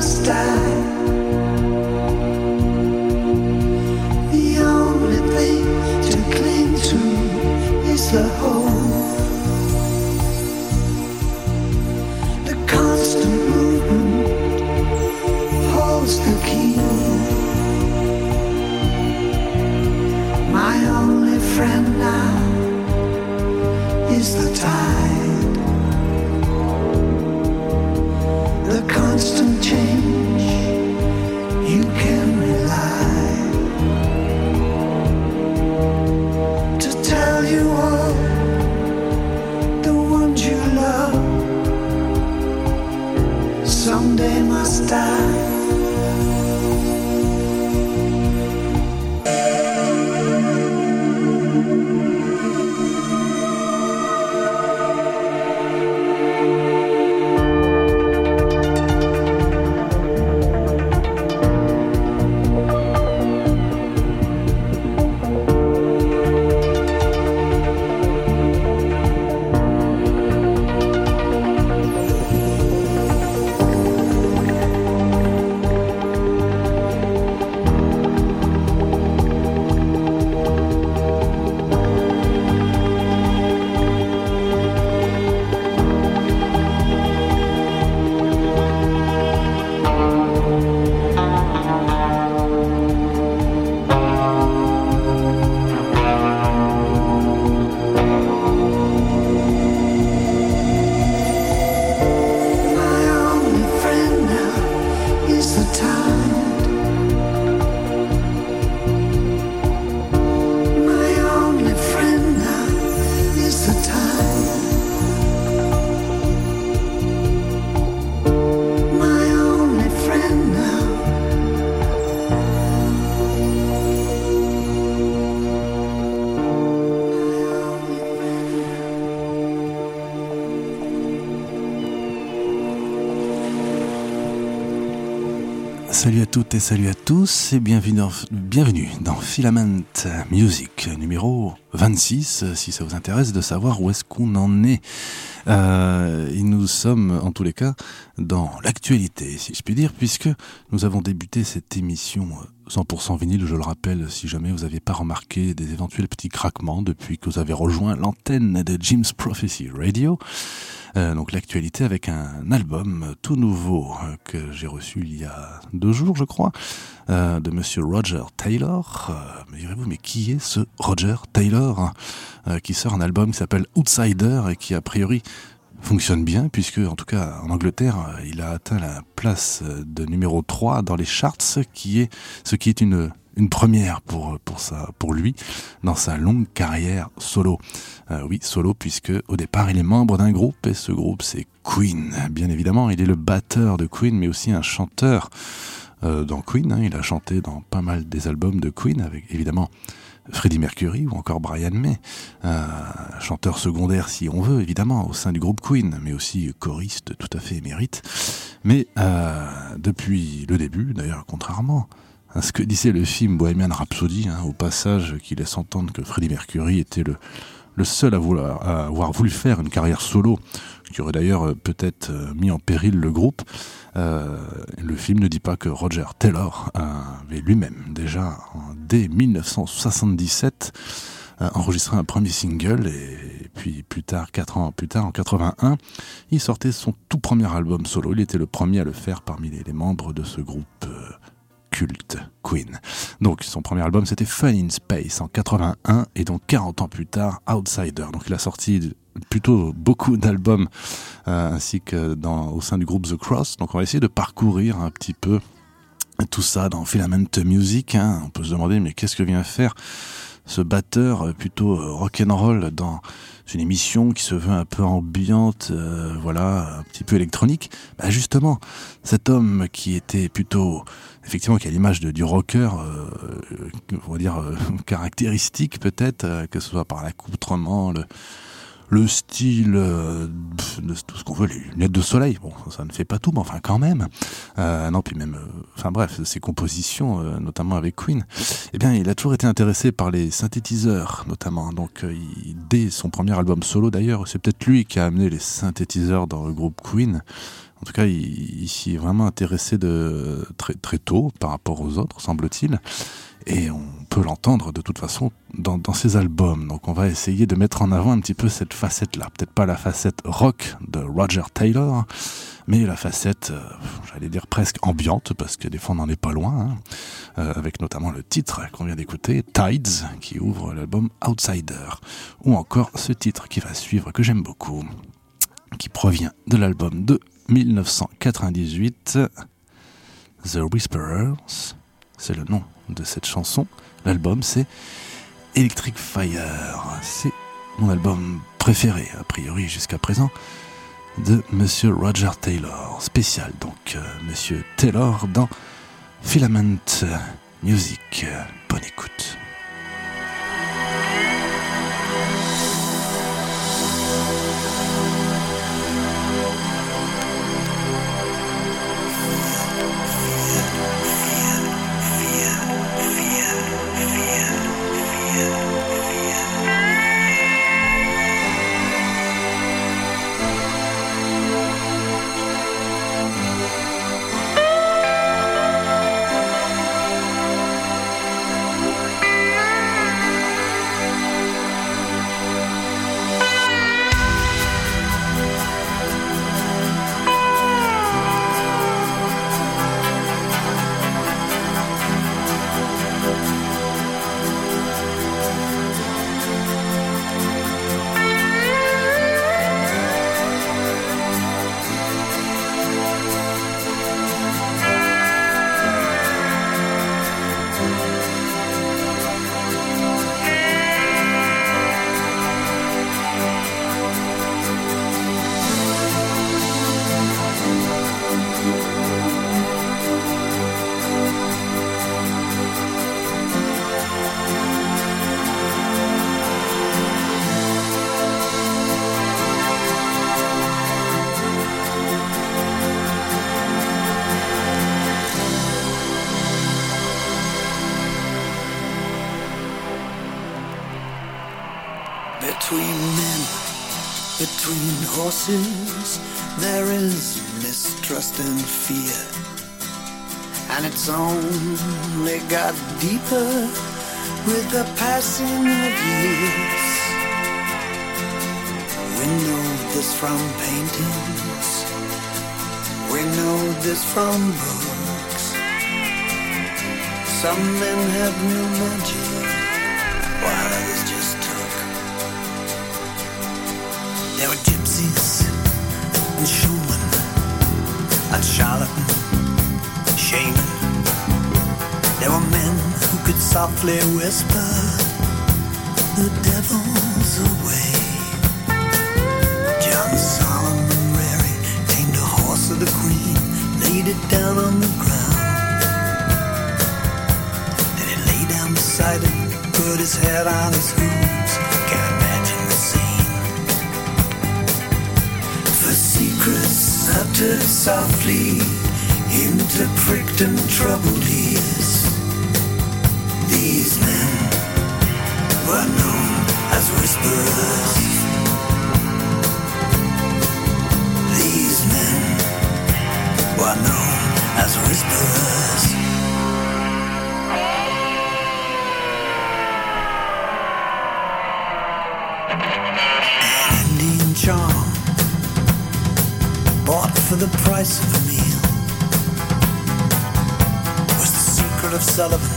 stop. Toutes et salut à tous et bienvenue dans, bienvenue dans Filament Music numéro 26 si ça vous intéresse de savoir où est-ce qu'on en est. Euh, nous sommes en tous les cas dans l'actualité si je puis dire puisque nous avons débuté cette émission 100% vinyle, je le rappelle, si jamais vous n'aviez pas remarqué des éventuels petits craquements depuis que vous avez rejoint l'antenne de Jim's Prophecy Radio. Euh, donc l'actualité avec un album tout nouveau euh, que j'ai reçu il y a deux jours, je crois, euh, de Monsieur Roger Taylor. Me direz-vous, mais qui est ce Roger Taylor euh, qui sort un album qui s'appelle Outsider et qui a priori fonctionne bien puisque en tout cas en Angleterre il a atteint la place de numéro 3 dans les charts qui est ce qui est une une première pour, pour, sa, pour lui dans sa longue carrière solo. Euh, oui, solo, puisque au départ, il est membre d'un groupe, et ce groupe, c'est Queen. Bien évidemment, il est le batteur de Queen, mais aussi un chanteur euh, dans Queen. hein. Il a chanté dans pas mal des albums de Queen, avec évidemment Freddie Mercury ou encore Brian May, euh, chanteur secondaire si on veut, évidemment, au sein du groupe Queen, mais aussi choriste tout à fait émérite. Mais euh, depuis le début, d'ailleurs, contrairement ce que disait le film Bohemian Rhapsody, hein, au passage qui laisse entendre que Freddie Mercury était le, seul à, vouloir, avoir voulu faire une carrière solo, qui aurait d'ailleurs euh, peut-être euh, mis en péril le groupe. Euh, le film ne dit pas que Roger Taylor avait lui-même déjà dès 1977 euh, enregistré un premier single et puis plus tard, quatre ans plus tard, en 81, il sortait son tout premier album solo. Il était le premier à le faire parmi les, membres de ce groupe culte Queen. Donc son premier album c'était Fun in Space en 81 et donc 40 ans plus tard Outsider. Donc il a sorti plutôt beaucoup d'albums euh, ainsi que dans, au sein du groupe The Cross. Donc on va essayer de parcourir un petit peu tout ça dans Filament Music. hein. On peut se demander mais qu'est-ce que vient faire ce batteur euh, plutôt euh, rock'n'roll dans une émission qui se veut un peu ambiante, voilà, un petit peu électronique? Bah justement, cet homme qui était plutôt, effectivement, qui a l'image du rocker, euh, on va dire euh, caractéristique peut-être, euh, que ce soit par l'accoutrement, le, le style, de tout ce qu'on veut, les lunettes de soleil. Bon, ça ne fait pas tout, mais enfin quand même. Non, puis même, enfin bref, ses compositions, notamment avec Queen. Eh bien, il a toujours été intéressé par les synthétiseurs, notamment. Donc, dès son premier album solo, d'ailleurs, c'est peut-être lui qui a amené les synthétiseurs dans le groupe Queen. En tout cas, il, s'y est vraiment intéressé de très très tôt par rapport aux autres, semble-t-il. Et on peut l'entendre de toute façon dans, dans ses albums. Donc on va essayer de mettre en avant un petit peu cette facette-là. Peut-être pas la facette rock de Roger Taylor, mais la facette, euh, j'allais dire presque ambiante, parce que des fois on n'en est pas loin, hein, euh, avec notamment le titre qu'on vient d'écouter, Tides, qui ouvre l'album Outsider, ou encore ce titre qui va suivre, que j'aime beaucoup, qui provient de l'album de 1998, The Whisperers, c'est le nom de cette chanson. L'album c'est Electric Fire, c'est mon album préféré, a priori jusqu'à présent, de Monsieur Roger Taylor, spécial donc euh, Monsieur Taylor dans Filament Music. Bonne écoute. There is mistrust and fear. And it's only got deeper with the passing of years. We know this from paintings, we know this from books. Some men have new magic, and showmen and charlatan, shaman. There were men who could softly whisper The devil's away. John Solomon Rary tamed a horse of the queen, laid it down on the ground. Then he lay down beside it, put his head on his hooves. Secrets softly into pricked and troubled ears. These men were known as whisperers. Sullivan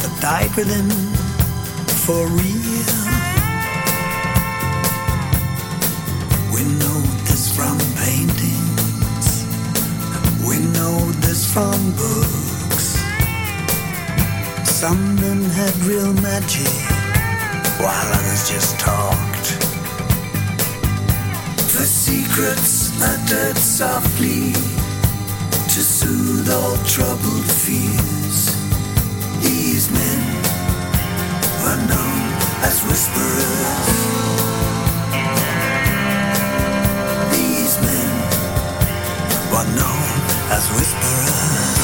that died with him for real. We know this from paintings, we know this from books. Some men had real magic, while others just talked. The secrets uttered softly to soothe all troubled fears. These men were known as whisperers. These men were known as whisperers.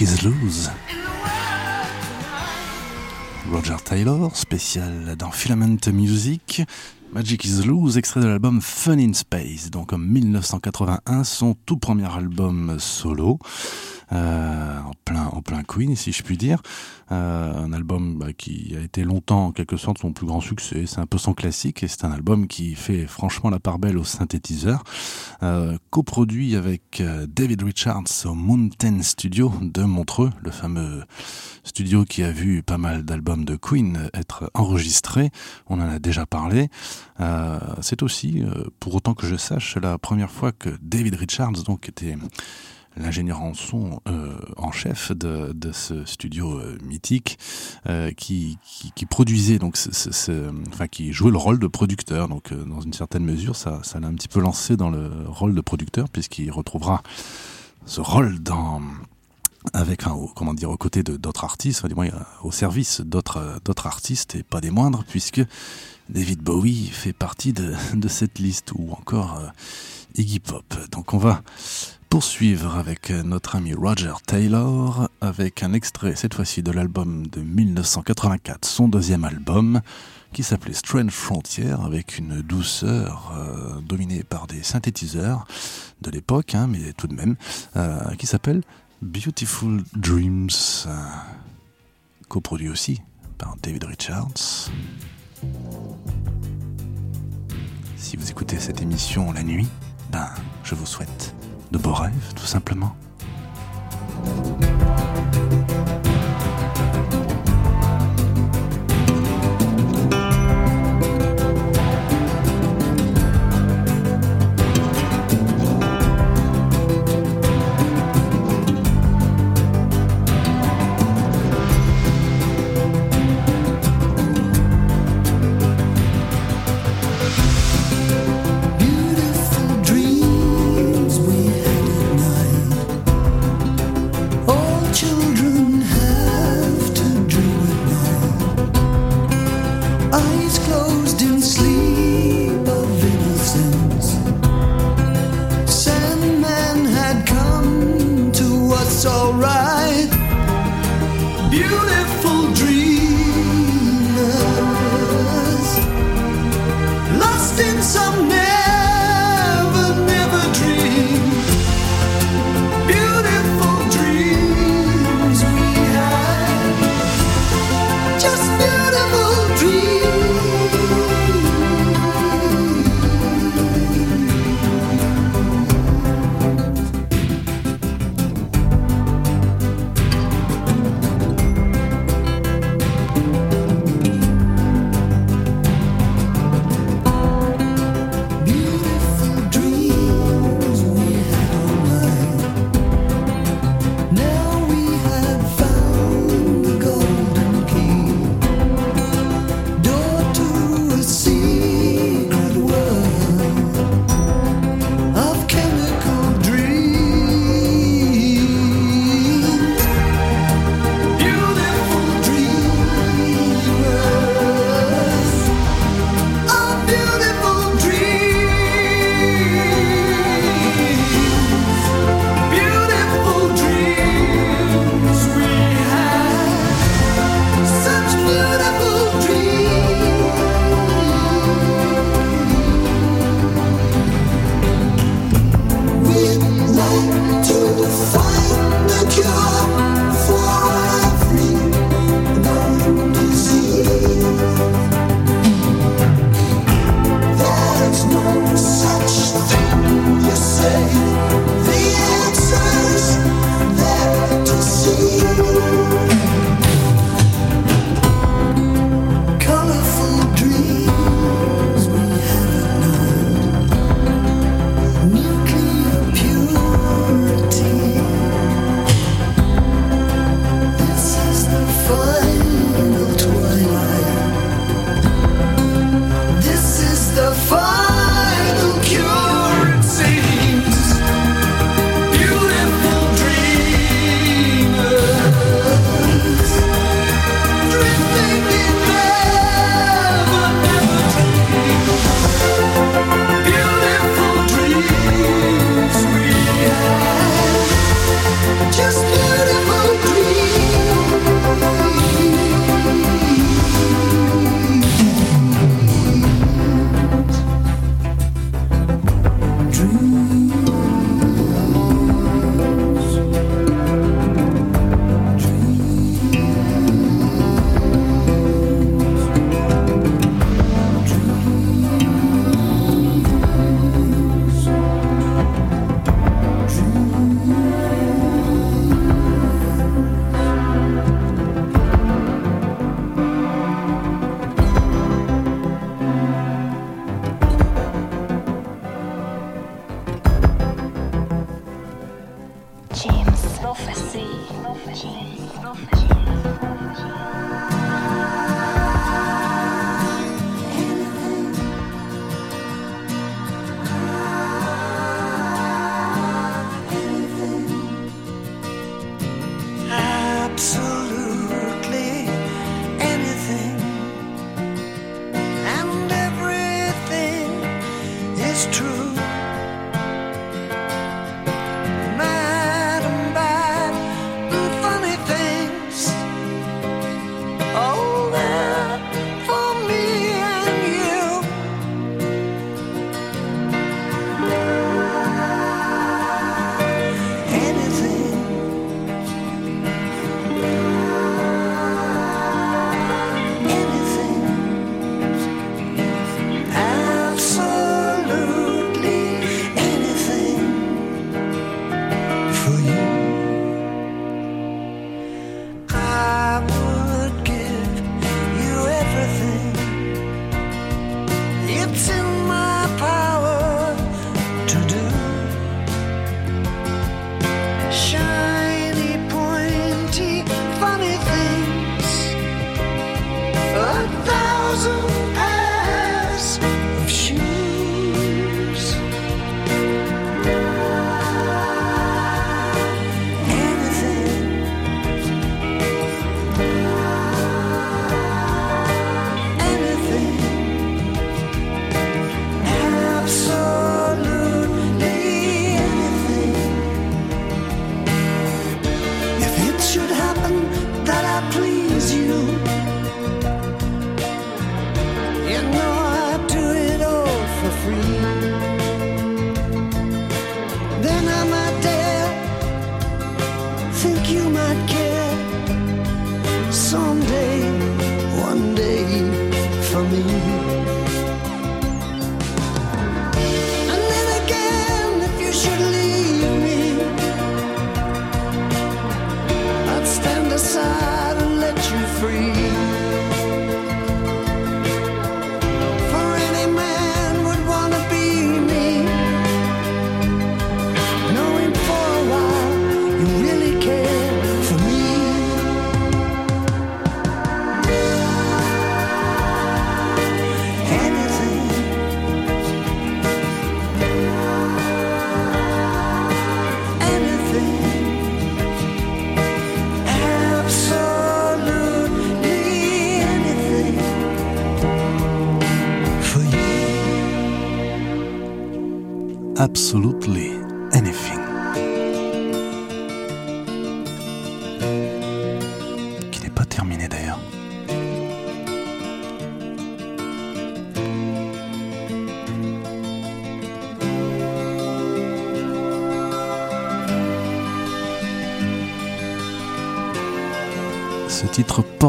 Magic is Loose. Roger Taylor, spécial dans Filament Music. Magic is Loose, extrait de l'album Fun in Space, donc en 1981, son tout premier album solo. Euh, en plein en plein Queen si je puis dire. Euh, un album bah, qui a été longtemps en quelque sorte son plus grand succès. C'est un peu son classique et c'est un album qui fait franchement la part belle au synthétiseur. Euh, coproduit avec David Richards au Mountain Studio de Montreux le fameux studio qui a vu pas mal d'albums de Queen être enregistrés. On en a déjà parlé. C'est aussi pour autant que je sache la première fois que David Richards donc était l'ingénieur en son euh, en chef de, de ce studio euh, mythique euh, qui, qui, produisait donc enfin qui jouait le rôle de producteur. Donc dans une certaine mesure ça ça l'a un petit peu lancé dans le rôle de producteur puisqu'il retrouvera ce rôle dans avec un, comment dire aux côtés d'autres artistes du moins, au service d'autres d'autres artistes et pas des moindres puisque David Bowie fait partie de, de cette liste ou encore Iggy Pop. Donc on va poursuivre avec notre ami Roger Taylor avec un extrait cette fois-ci de l'album de 1984, son deuxième album qui s'appelait Strange Frontier avec une douceur euh, dominée par des synthétiseurs de l'époque, hein, mais tout de même, euh, qui s'appelle Beautiful Dreams, euh, coproduit aussi par David Richards. Si vous écoutez cette émission la nuit, ben, je vous souhaite de beaux rêves, tout simplement. Children Absolutely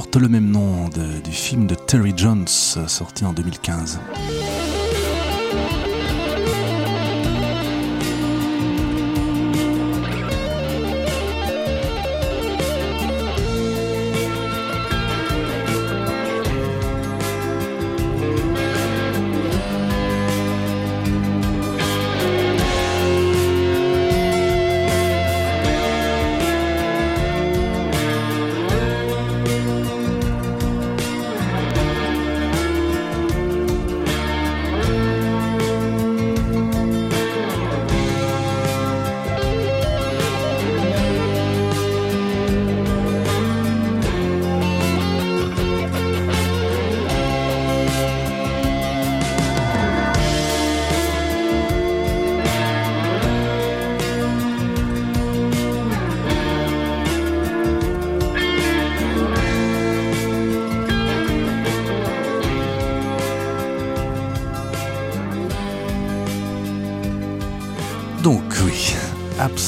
porte le même nom du film de Terry Jones sorti en 2015.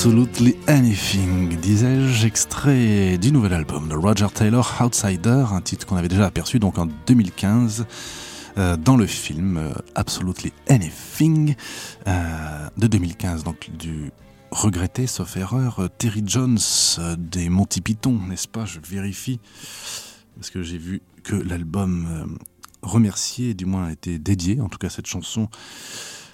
Absolutely Anything, disais-je, extrait du nouvel album de Roger Taylor, Outsider, un titre qu'on avait déjà aperçu donc en 2015 euh, dans le film euh, Absolutely Anything euh, de 2015, donc du regretté, sauf erreur, Terry Jones des Monty Python, n'est-ce pas? Je vérifie, parce que j'ai vu que l'album remercié, du moins a été dédié, en tout cas cette chanson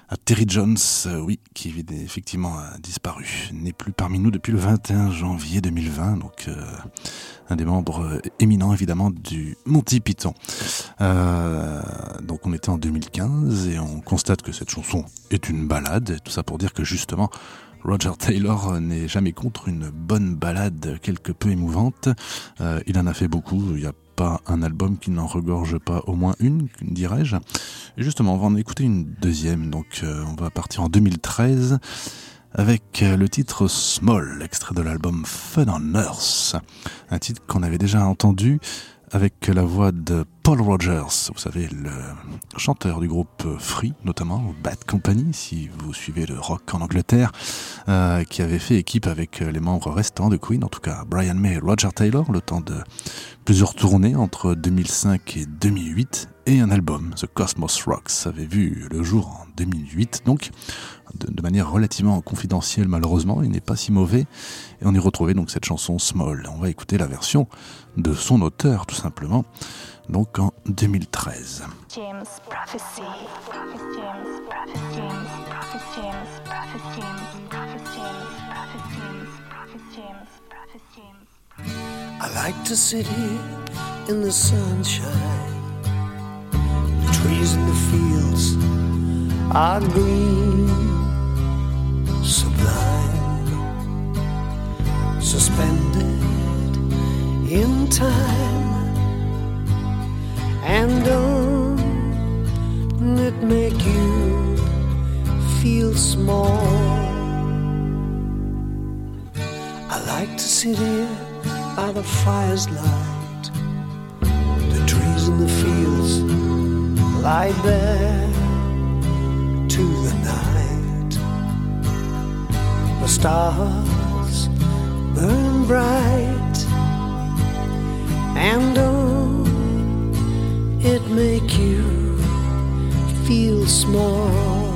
à Terry Jones, euh, oui, qui effectivement a disparu, n'est plus parmi nous depuis le 21 janvier 2020, donc euh, un des membres éminents évidemment du Monty Python. Euh, donc on était en 2015 et on constate que cette chanson est une balade, tout ça pour dire que justement Roger Taylor n'est jamais contre une bonne balade quelque peu émouvante. Euh, il en a fait beaucoup, il n'y a un album qui n'en regorge pas au moins une, dirais-je. Et justement, on va en écouter une deuxième, donc euh, on va partir en 2013 avec euh, le titre Small, extrait de l'album Fun on Earth, un titre qu'on avait déjà entendu avec la voix de Paul Rogers, vous savez, le chanteur du groupe Free, notamment, Bad Company, si vous suivez le rock en Angleterre, euh, qui avait fait équipe avec les membres restants de Queen, en tout cas Brian May et Roger Taylor, le temps de plusieurs tournées entre 2005 et 2008, et un album, The Cosmos Rocks, avait vu le jour en 2008, donc de, manière relativement confidentielle malheureusement, il n'est pas si mauvais, et on y retrouvait donc cette chanson Small. On va écouter la version de son auteur tout simplement, donc en 2013. James Prophecy. Prophet James, Prophet I like to sit here in the sunshine. The trees in the fields are green, sublime, suspended in time. And don't it make you feel small? I like to sit here by the fire's light. The trees in the fields lie bare to the night. The stars burn bright, and oh, it make you feel small.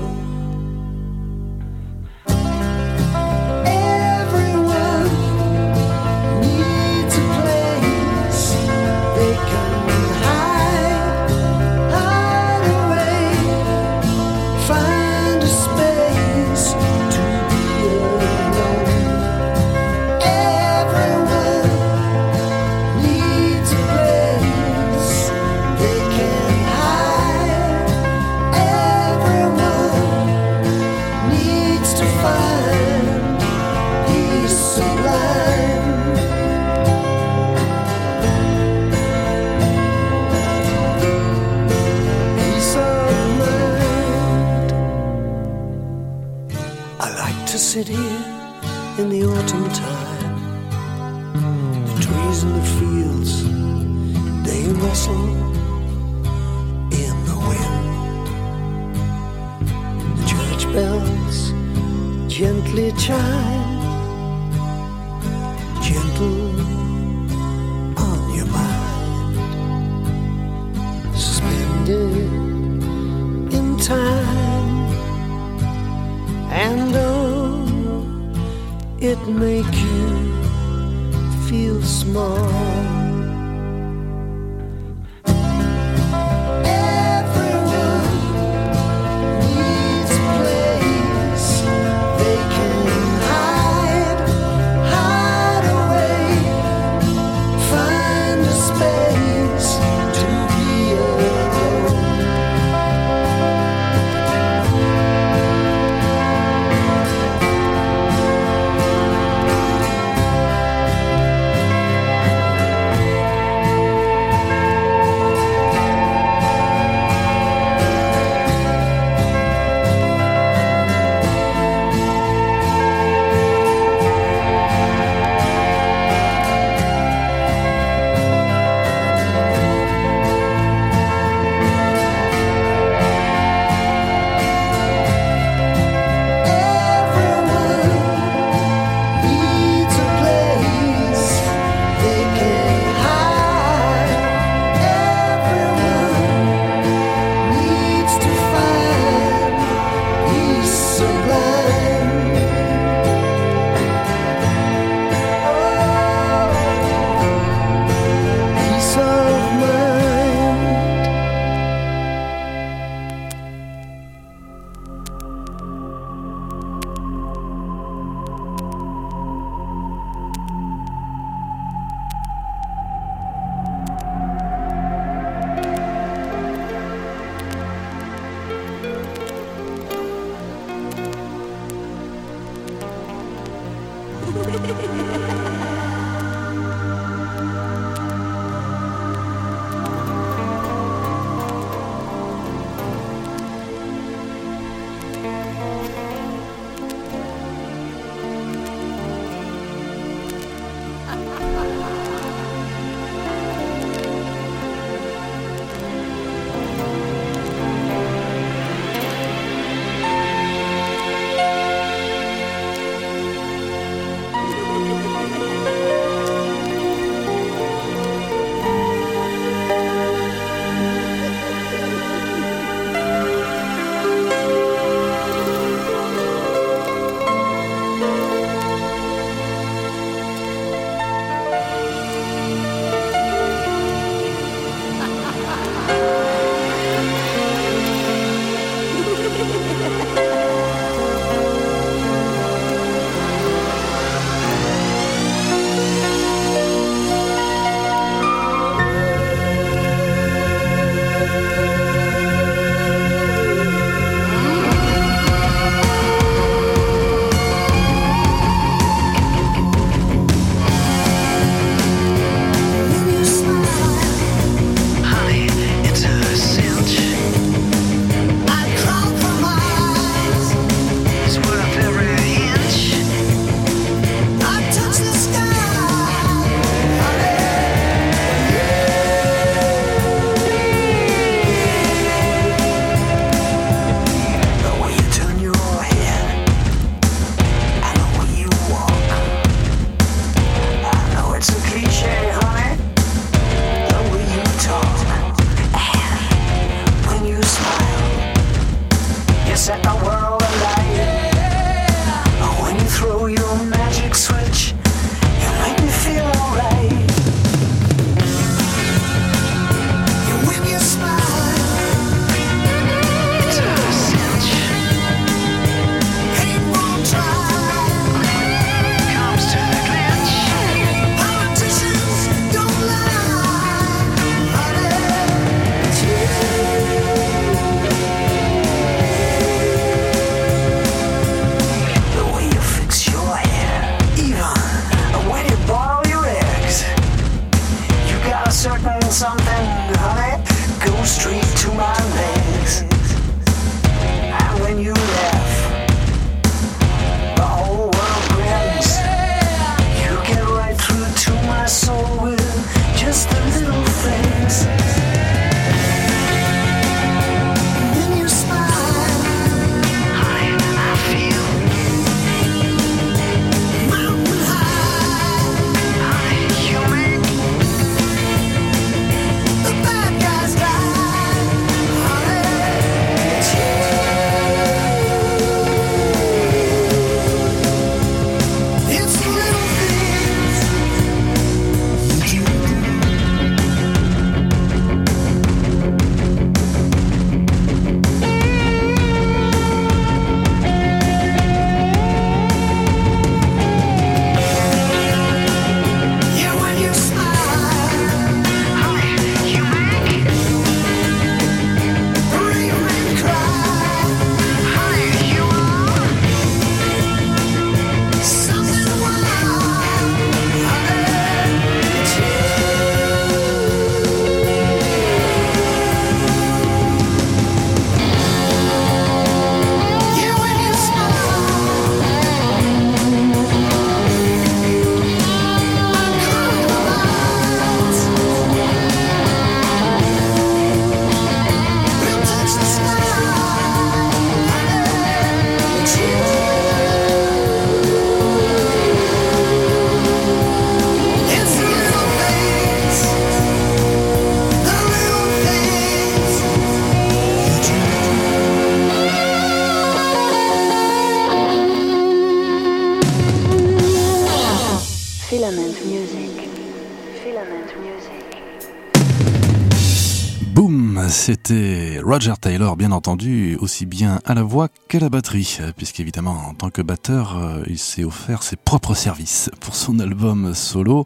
C'était Roger Taylor, bien entendu, aussi bien à la voix qu'à la batterie, puisqu'évidemment, en tant que batteur, euh, il s'est offert ses propres services pour son album solo,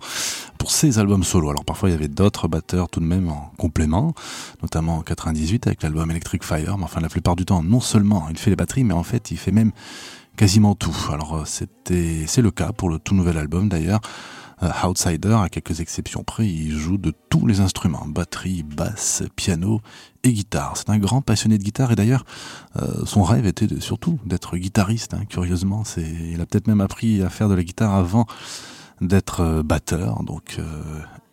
pour ses albums solo. Alors parfois, il y avait d'autres batteurs tout de même en complément, notamment en 98 avec l'album Electric Fire, mais enfin, la plupart du temps, non seulement il fait les batteries, mais en fait, il fait même quasiment tout. Alors euh, c'était, c'est le cas pour le tout nouvel album d'ailleurs. Euh, Outsider, à quelques exceptions près, il joue de tous les instruments, batterie, basse, piano et guitare. C'est un grand passionné de guitare et d'ailleurs, euh, son rêve était surtout d'être guitariste. hein, curieusement, c'est, il a peut-être même appris à faire de la guitare avant d'être euh, batteur. Donc euh,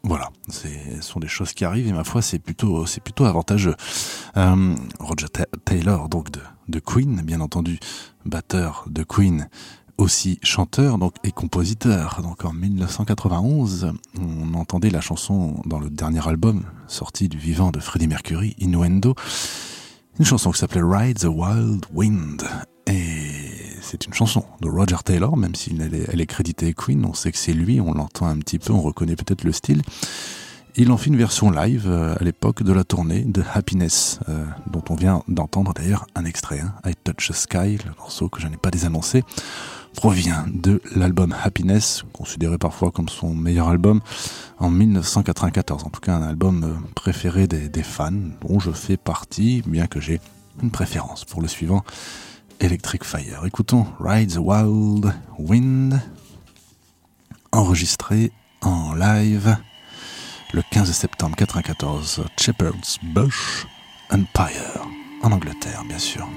voilà, ce sont des choses qui arrivent et ma foi, c'est plutôt, c'est plutôt avantageux. Roger Ta- Taylor, donc de Queen, bien entendu, batteur de Queen aussi chanteur donc, et compositeur. Donc en 1991, on entendait la chanson dans le dernier album sorti du vivant de Freddie Mercury, Innuendo, une chanson qui s'appelait Ride the Wild Wind. Et c'est une chanson de Roger Taylor, même si elle est, créditée Queen, on sait que c'est lui, on l'entend un petit peu, on reconnaît peut-être le style. Il en fait une version live euh, à l'époque de la tournée de Happiness, euh, dont on vient d'entendre d'ailleurs un extrait. hein. I Touch the Sky, le morceau que je n'ai pas désannoncé, provient de l'album Happiness, considéré parfois comme son meilleur album, en 1994. En tout cas, un album euh, préféré des, fans, dont je fais partie, bien que j'ai une préférence pour le suivant, Electric Fire. Écoutons Ride the Wild Wind, enregistré en live le 15 septembre 1994, Shepherd's Bush Empire, en Angleterre, bien sûr.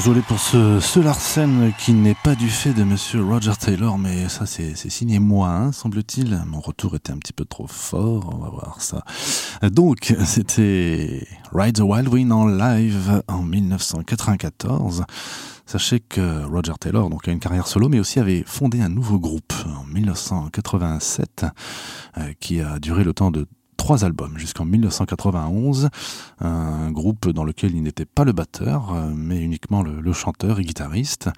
Désolé pour ce, ce Larsen qui n'est pas du fait de monsieur Roger Taylor, mais ça c'est signé moi, hein, semble-t-il. Mon retour était un petit peu trop fort, on va voir ça. Donc, c'était Ride the Wild Wind en live en 1994. Sachez que Roger Taylor donc, a une carrière solo, mais aussi avait fondé un nouveau groupe en 1987 euh, qui a duré le temps de trois albums jusqu'en 1991, un groupe dans lequel il n'était pas le batteur, euh, mais uniquement le, chanteur et guitariste.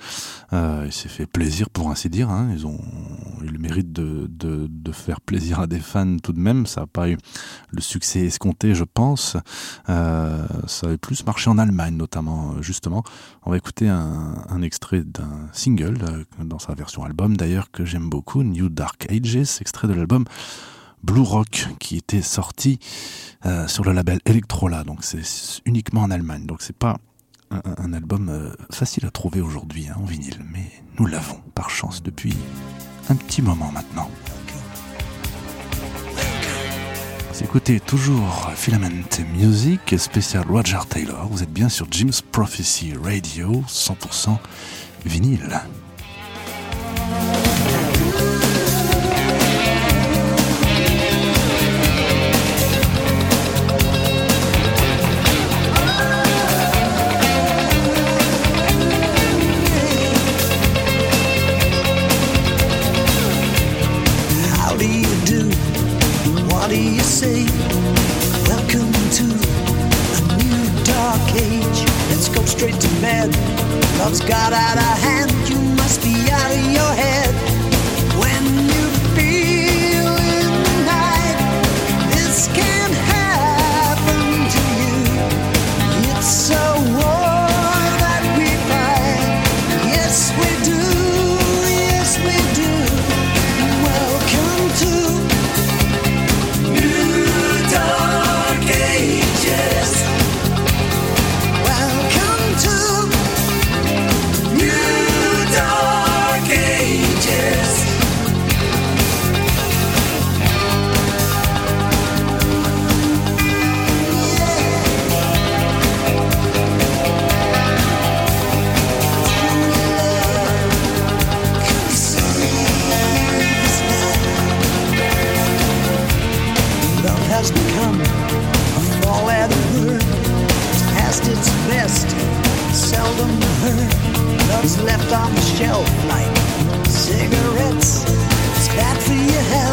Euh, il s'est fait plaisir pour ainsi dire. Hein. Ils ont eu le mérite de, faire plaisir à des fans tout de même. Ça n'a pas eu le succès escompté, je pense. Euh, ça avait plus marché en Allemagne, notamment, justement. On va écouter un, un extrait d'un single, dans sa version album d'ailleurs, que j'aime beaucoup, New Dark Ages, extrait de l'album Blue Rock qui était sorti euh, sur le label Electrola, donc c'est uniquement en Allemagne, donc c'est pas un, album euh, facile à trouver aujourd'hui hein, en vinyle, mais nous l'avons par chance depuis un petit moment maintenant. Écoutez toujours Filament Music, spécial Roger Taylor. Vous êtes bien sur Jim's Prophecy Radio, 100% vinyle. On like cigarettes. It's bad for your health,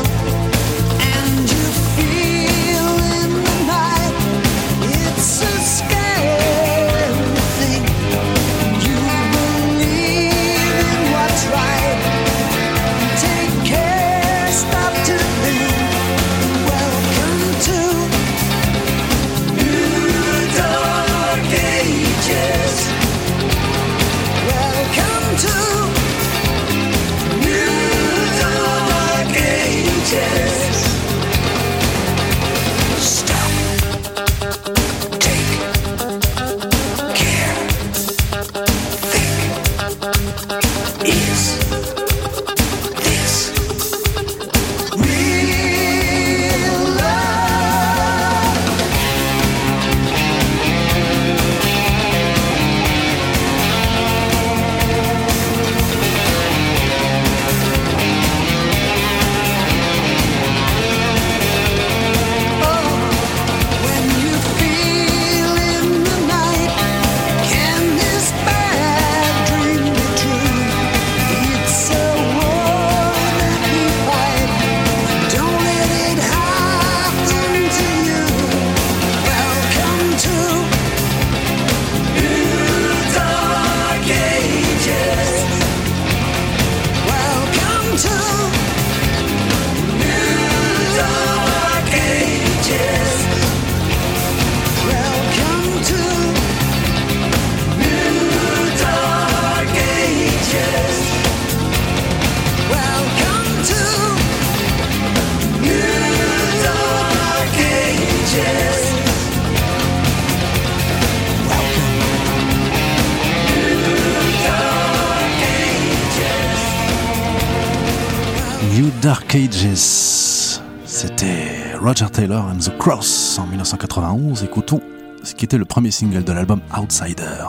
Dark Ages. C'était Roger Taylor and the Cross en 1991. Écoutons ce qui était le premier single de l'album Outsider.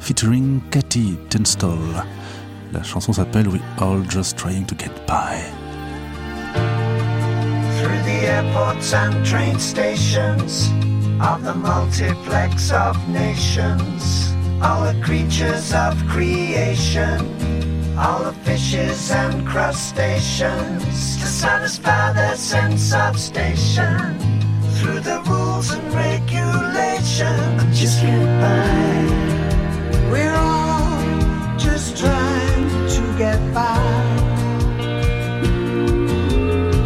featuring Cathy Tunstall. La chanson s'appelle We All Just Trying to Get By. through the airports and train stations of the multiplex of nations, all the creatures of creation, all the fishes and crustaceans to satisfy their sense of station through the rules and regulations. Just get by. We're all just trying to get by.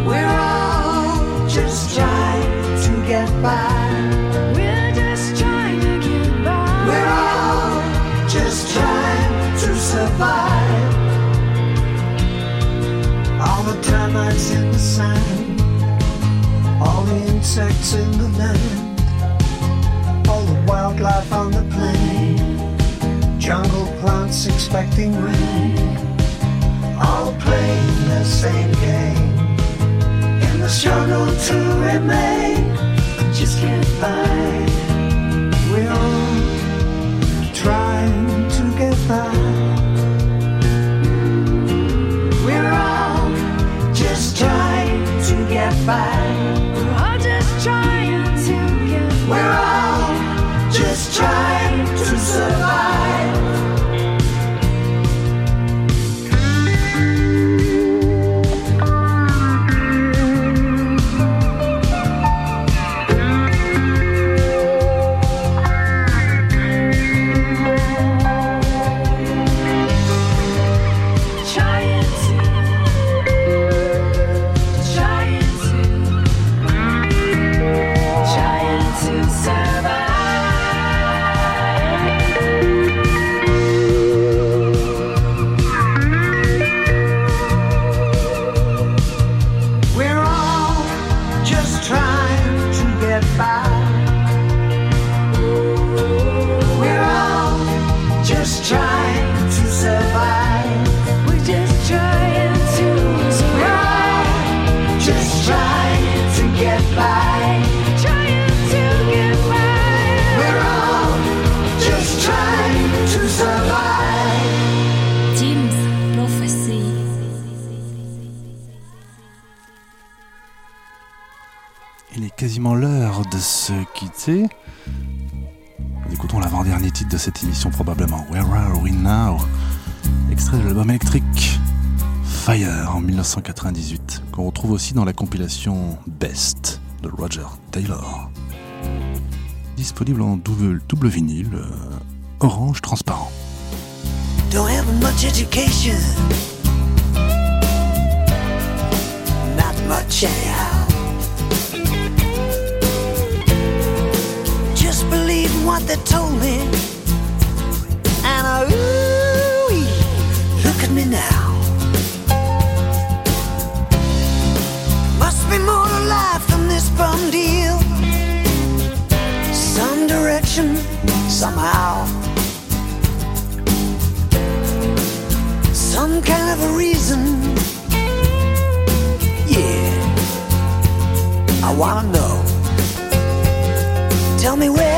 We're all just trying to get by. Termites in the sand, all the insects in the land, all the wildlife on the plain, jungle plants expecting rain, all playing the same game in the struggle to remain just get by. We're all trying get by. Aussi dans la compilation Best de Roger Taylor. Disponible en double, double vinyle, euh, orange transparent. Don't have much education. Not much Some somehow. some kind of a reason. Yeah, I wanna know. Tell me where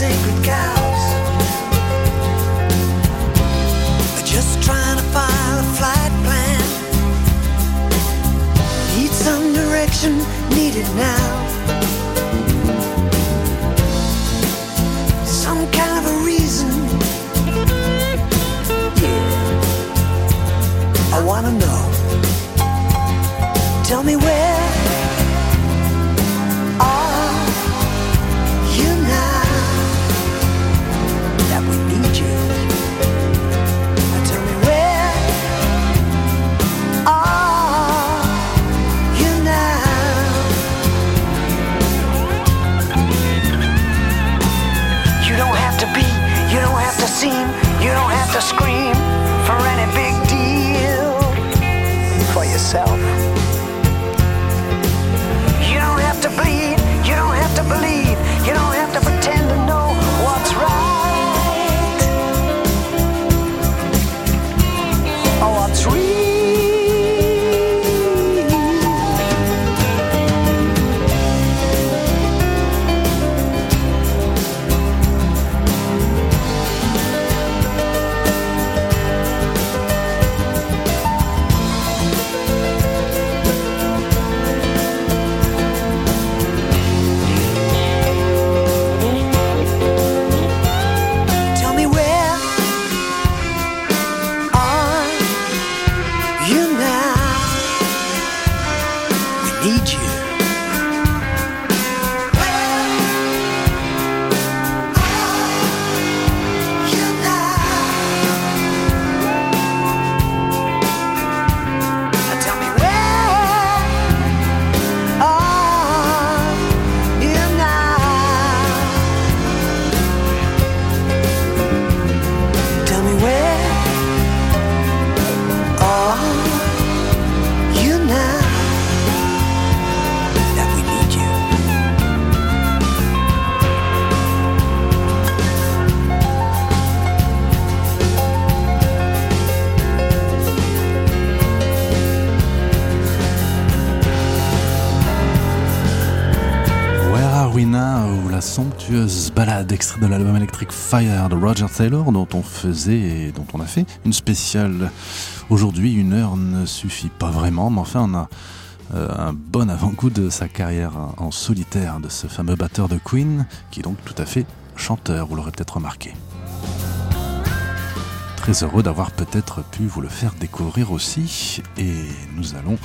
sacred cows. Just trying to find a flight plan. Need some direction, need it now. Fire de Roger Taylor dont on faisait et dont on a fait une spéciale. Aujourd'hui, une heure ne suffit pas vraiment, mais enfin on a euh, un bon avant-goût de sa carrière en solitaire de ce fameux batteur de Queen qui est donc tout à fait chanteur, vous l'aurez peut-être remarqué. Très heureux d'avoir peut-être pu vous le faire découvrir aussi et nous allons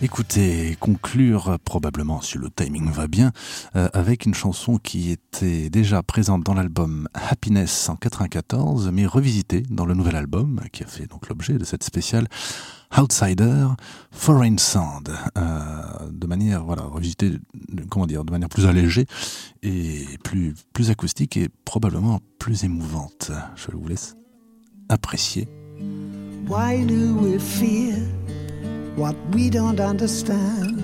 Écoutez, conclure probablement si le timing va bien euh, avec une chanson qui était déjà présente dans l'album Happiness en 94 mais revisitée dans le nouvel album qui a fait donc l'objet de cette spéciale Outsider Foreign Sound euh, de manière voilà revisitée comment dire de manière plus allégée et plus plus acoustique et probablement plus émouvante. Je vous laisse apprécier. Why do we what we don't understand?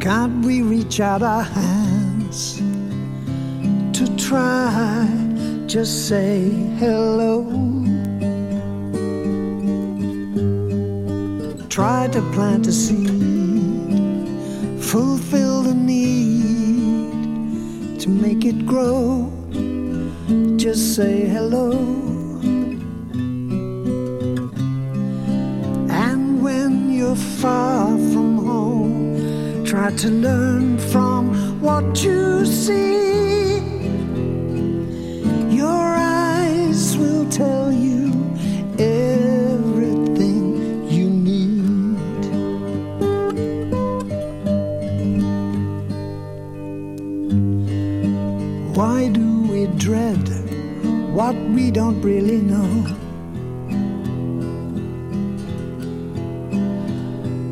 Can't we reach out our hands to try? Just say hello. Try to plant a seed, fulfill the need to make it grow. Just say hello. You're far from home, try to learn from what you see. Your eyes will tell you everything you need. Why do we dread what we don't really know?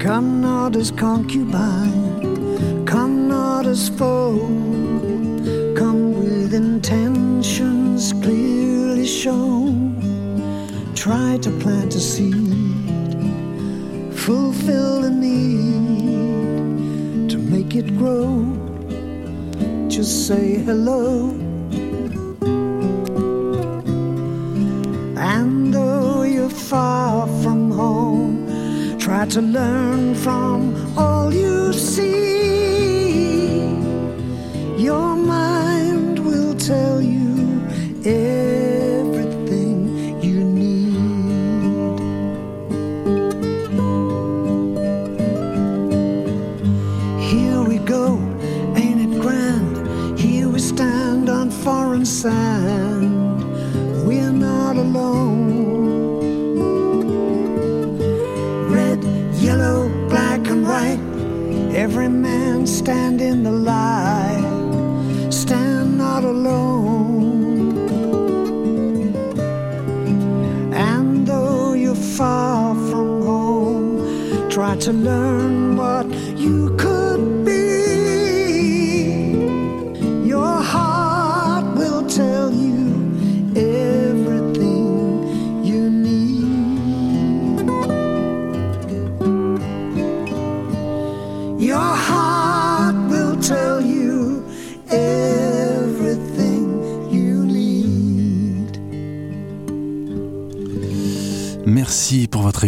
Come not as concubine, come not as foe, come with intentions clearly shown. Try to plant a seed, fulfill a need to make it grow. Just say hello. Try to learn from all you see. Learn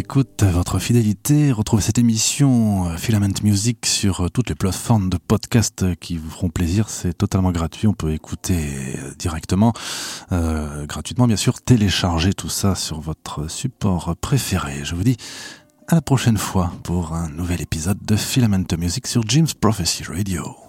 écoute, votre fidélité. Retrouvez cette émission euh, Filament Music sur euh, toutes les plateformes de podcast qui vous feront plaisir. C'est totalement gratuit. On peut écouter euh, directement, gratuitement bien sûr, télécharger tout ça sur votre support préféré. Je vous dis à la prochaine fois pour un nouvel épisode de Filament Music sur Jim's Prophecy Radio.